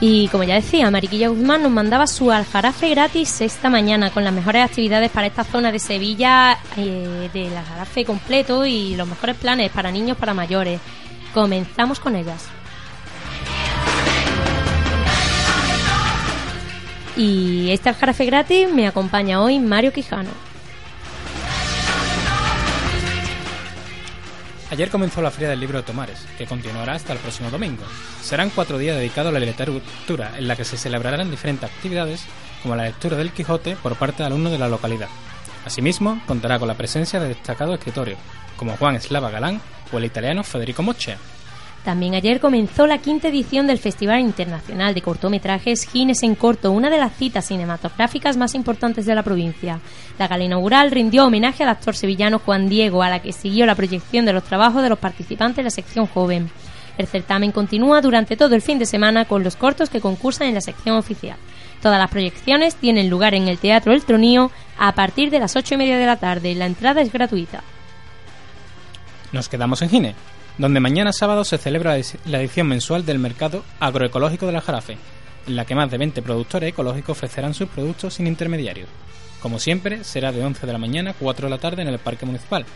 Y como ya decía, Mariquilla Guzmán nos mandaba su aljarafe gratis esta mañana con las mejores actividades para esta zona de Sevilla, eh, del aljarafe completo y los mejores planes para niños, para mayores. Comenzamos con ellas. Y este aljarafe gratis me acompaña hoy Mario Quijano. Ayer comenzó la Feria del Libro de Tomares, que continuará hasta el próximo domingo. Serán cuatro días dedicados a la literatura, en la que se celebrarán diferentes actividades, como la lectura del Quijote por parte de alumnos de la localidad. Asimismo, contará con la presencia de destacados escritores, como Juan Eslava Galán o el italiano Federico Moccia. También ayer comenzó la quinta edición del Festival Internacional de Cortometrajes Gines en Corto, una de las citas cinematográficas más importantes de la provincia. La gala inaugural rindió homenaje al actor sevillano Juan Diego, a la que siguió la proyección de los trabajos de los participantes de la sección joven. El certamen continúa durante todo el fin de semana con los cortos que concursan en la sección oficial. Todas las proyecciones tienen lugar en el Teatro El Tronío a partir de las ocho y media de la tarde. La entrada es gratuita. Nos quedamos en Gine, donde mañana sábado se celebra la edición mensual del mercado agroecológico de la Jarafe, en la que más de 20 productores ecológicos ofrecerán sus productos sin intermediarios. Como siempre, será de 11 de la mañana a 4 de la tarde en el Parque Municipal,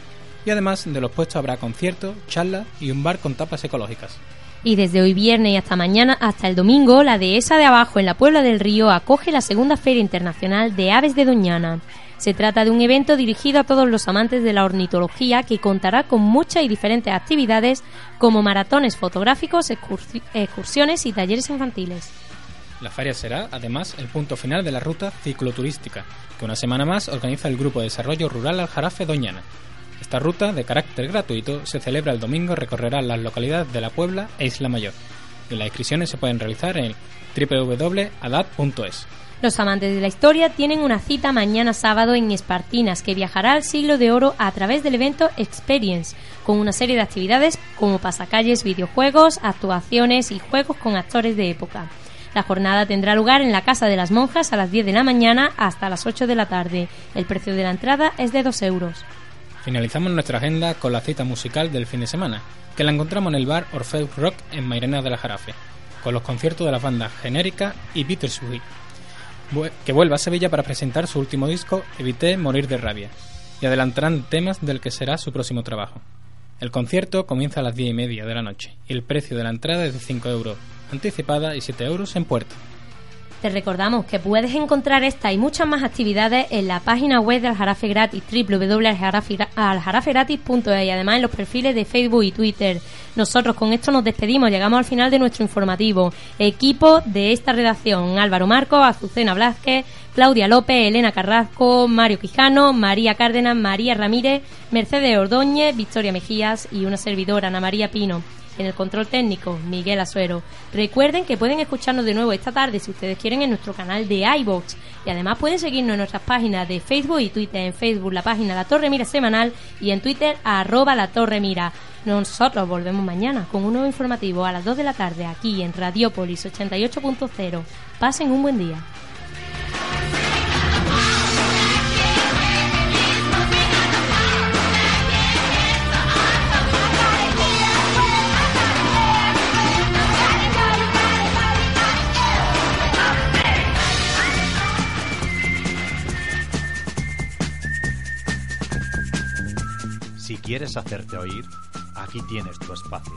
y además de los puestos habrá conciertos, charlas y un bar con tapas ecológicas. Y desde hoy viernes y hasta mañana, hasta el domingo, la dehesa de abajo en la Puebla del Río acoge la segunda Feria Internacional de Aves de Doñana. Se trata de un evento dirigido a todos los amantes de la ornitología que contará con muchas y diferentes actividades como maratones fotográficos, excursiones y talleres infantiles. La feria será, además, el punto final de la ruta cicloturística, que una semana más organiza el Grupo de Desarrollo Rural Aljarafe Doñana. Esta ruta, de carácter gratuito, se celebra el domingo y recorrerá las localidades de La Puebla e Isla Mayor. Y las inscripciones se pueden realizar en www.adap.es. Los amantes de la historia tienen una cita mañana sábado en Espartinas, que viajará al siglo de oro a través del evento Experience, con una serie de actividades como pasacalles, videojuegos, actuaciones y juegos con actores de época. La jornada tendrá lugar en la Casa de las Monjas a las 10 de la mañana hasta las 8 de la tarde. El precio de la entrada es de 2 euros. Finalizamos nuestra agenda con la cita musical del fin de semana, que la encontramos en el bar Orfeus Rock en Mairena de la Jarafe, con los conciertos de la banda Genérica y Bittersweet que vuelva a Sevilla para presentar su último disco, Evité morir de rabia, y adelantarán temas del que será su próximo trabajo. El concierto comienza a las 10 y media de la noche y el precio de la entrada es de 5 euros anticipada y 7 euros en puerta. Te recordamos que puedes encontrar esta y muchas más actividades en la página web del Jarafe Gratis, www.aljarafegratis.es y además en los perfiles de Facebook y Twitter. Nosotros con esto nos despedimos, llegamos al final de nuestro informativo. Equipo de esta redacción, Álvaro Marco, Azucena Blázquez, Claudia López, Elena Carrasco, Mario Quijano, María Cárdenas, María Ramírez, Mercedes Ordóñez, Victoria Mejías y una servidora, Ana María Pino. En el control técnico, Miguel Azuero. Recuerden que pueden escucharnos de nuevo esta tarde si ustedes quieren en nuestro canal de iBox. Y además pueden seguirnos en nuestras páginas de Facebook y Twitter. En Facebook la página La Torre Mira Semanal y en Twitter arroba La Torre Mira. Nosotros volvemos mañana con un nuevo informativo a las 2 de la tarde aquí en Radiopolis 88.0. Pasen un buen día. Si quieres hacerte oír, aquí tienes tu espacio.